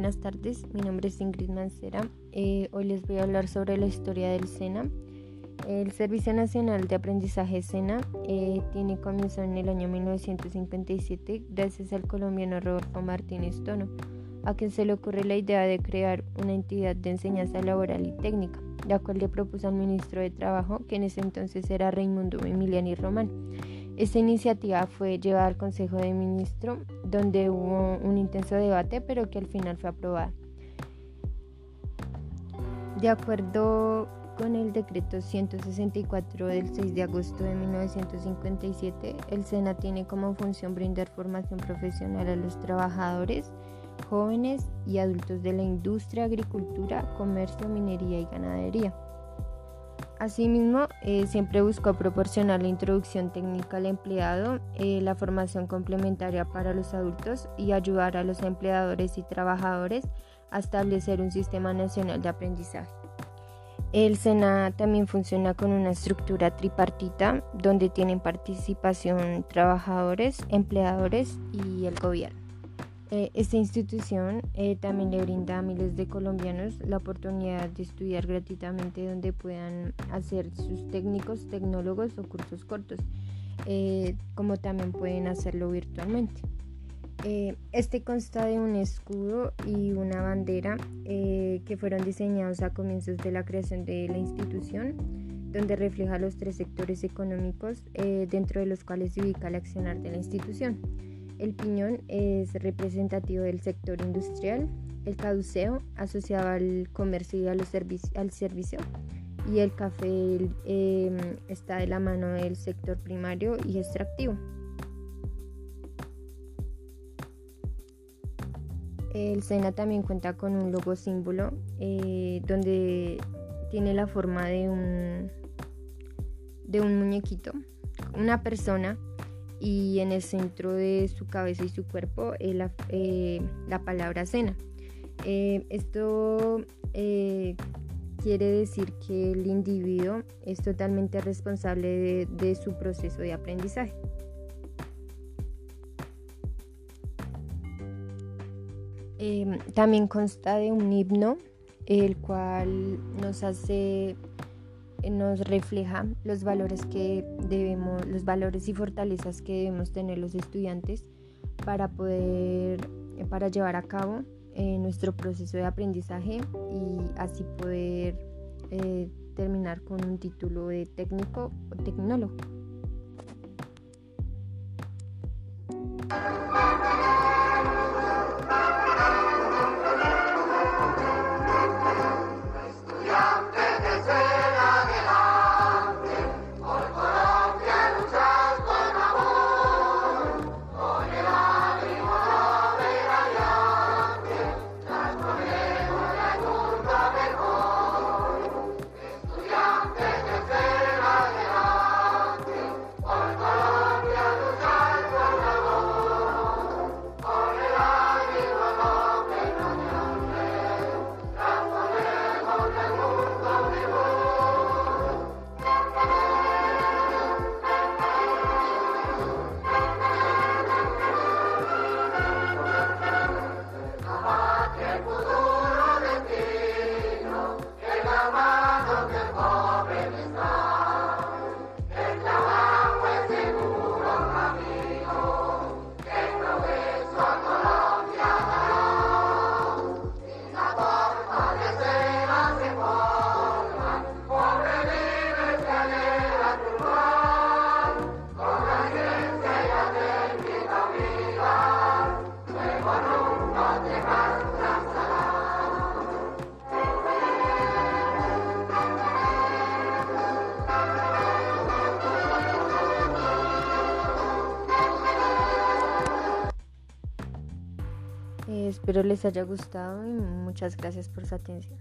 Buenas tardes, mi nombre es Ingrid Mancera. Eh, hoy les voy a hablar sobre la historia del SENA. El Servicio Nacional de Aprendizaje SENA eh, tiene comienzo en el año 1957 gracias al colombiano Rodolfo Martínez Tono, a quien se le ocurre la idea de crear una entidad de enseñanza laboral y técnica, la cual le propuso al ministro de Trabajo, que en ese entonces era Raimundo Emiliani Román. Esta iniciativa fue llevada al Consejo de Ministros, donde hubo un intenso debate, pero que al final fue aprobada. De acuerdo con el decreto 164 del 6 de agosto de 1957, el SENA tiene como función brindar formación profesional a los trabajadores, jóvenes y adultos de la industria, agricultura, comercio, minería y ganadería. Asimismo, eh, siempre buscó proporcionar la introducción técnica al empleado, eh, la formación complementaria para los adultos y ayudar a los empleadores y trabajadores a establecer un sistema nacional de aprendizaje. El SENA también funciona con una estructura tripartita donde tienen participación trabajadores, empleadores y el gobierno. Eh, esta institución eh, también le brinda a miles de colombianos la oportunidad de estudiar gratuitamente donde puedan hacer sus técnicos, tecnólogos o cursos cortos, eh, como también pueden hacerlo virtualmente. este consta de un escudo y una bandera que fueron diseñados a comienzos de la creación de la institución, donde refleja los tres sectores económicos dentro de los cuales se ubica el accionar de la institución. El piñón es representativo del sector industrial, el caduceo asociado al comercio y al servicio y el café em, está de la mano del sector primario y extractivo. El SENA también cuenta con un logo símbolo eh, donde tiene la forma de un, de un muñequito, una persona y en el centro de su cabeza y su cuerpo eh, la, eh, la, palabra cena. Eh, esto quiere decir que el individuo es totalmente responsable de, de su proceso de aprendizaje. también consta de un himno, el cual nos hace nos refleja los valores que debemos, los valores y fortalezas que debemos tener los estudiantes para poder, para llevar a cabo eh, nuestro proceso de aprendizaje y así poder eh, terminar con un título de técnico o tecnólogo. Espero les haya gustado y muchas gracias por su atención.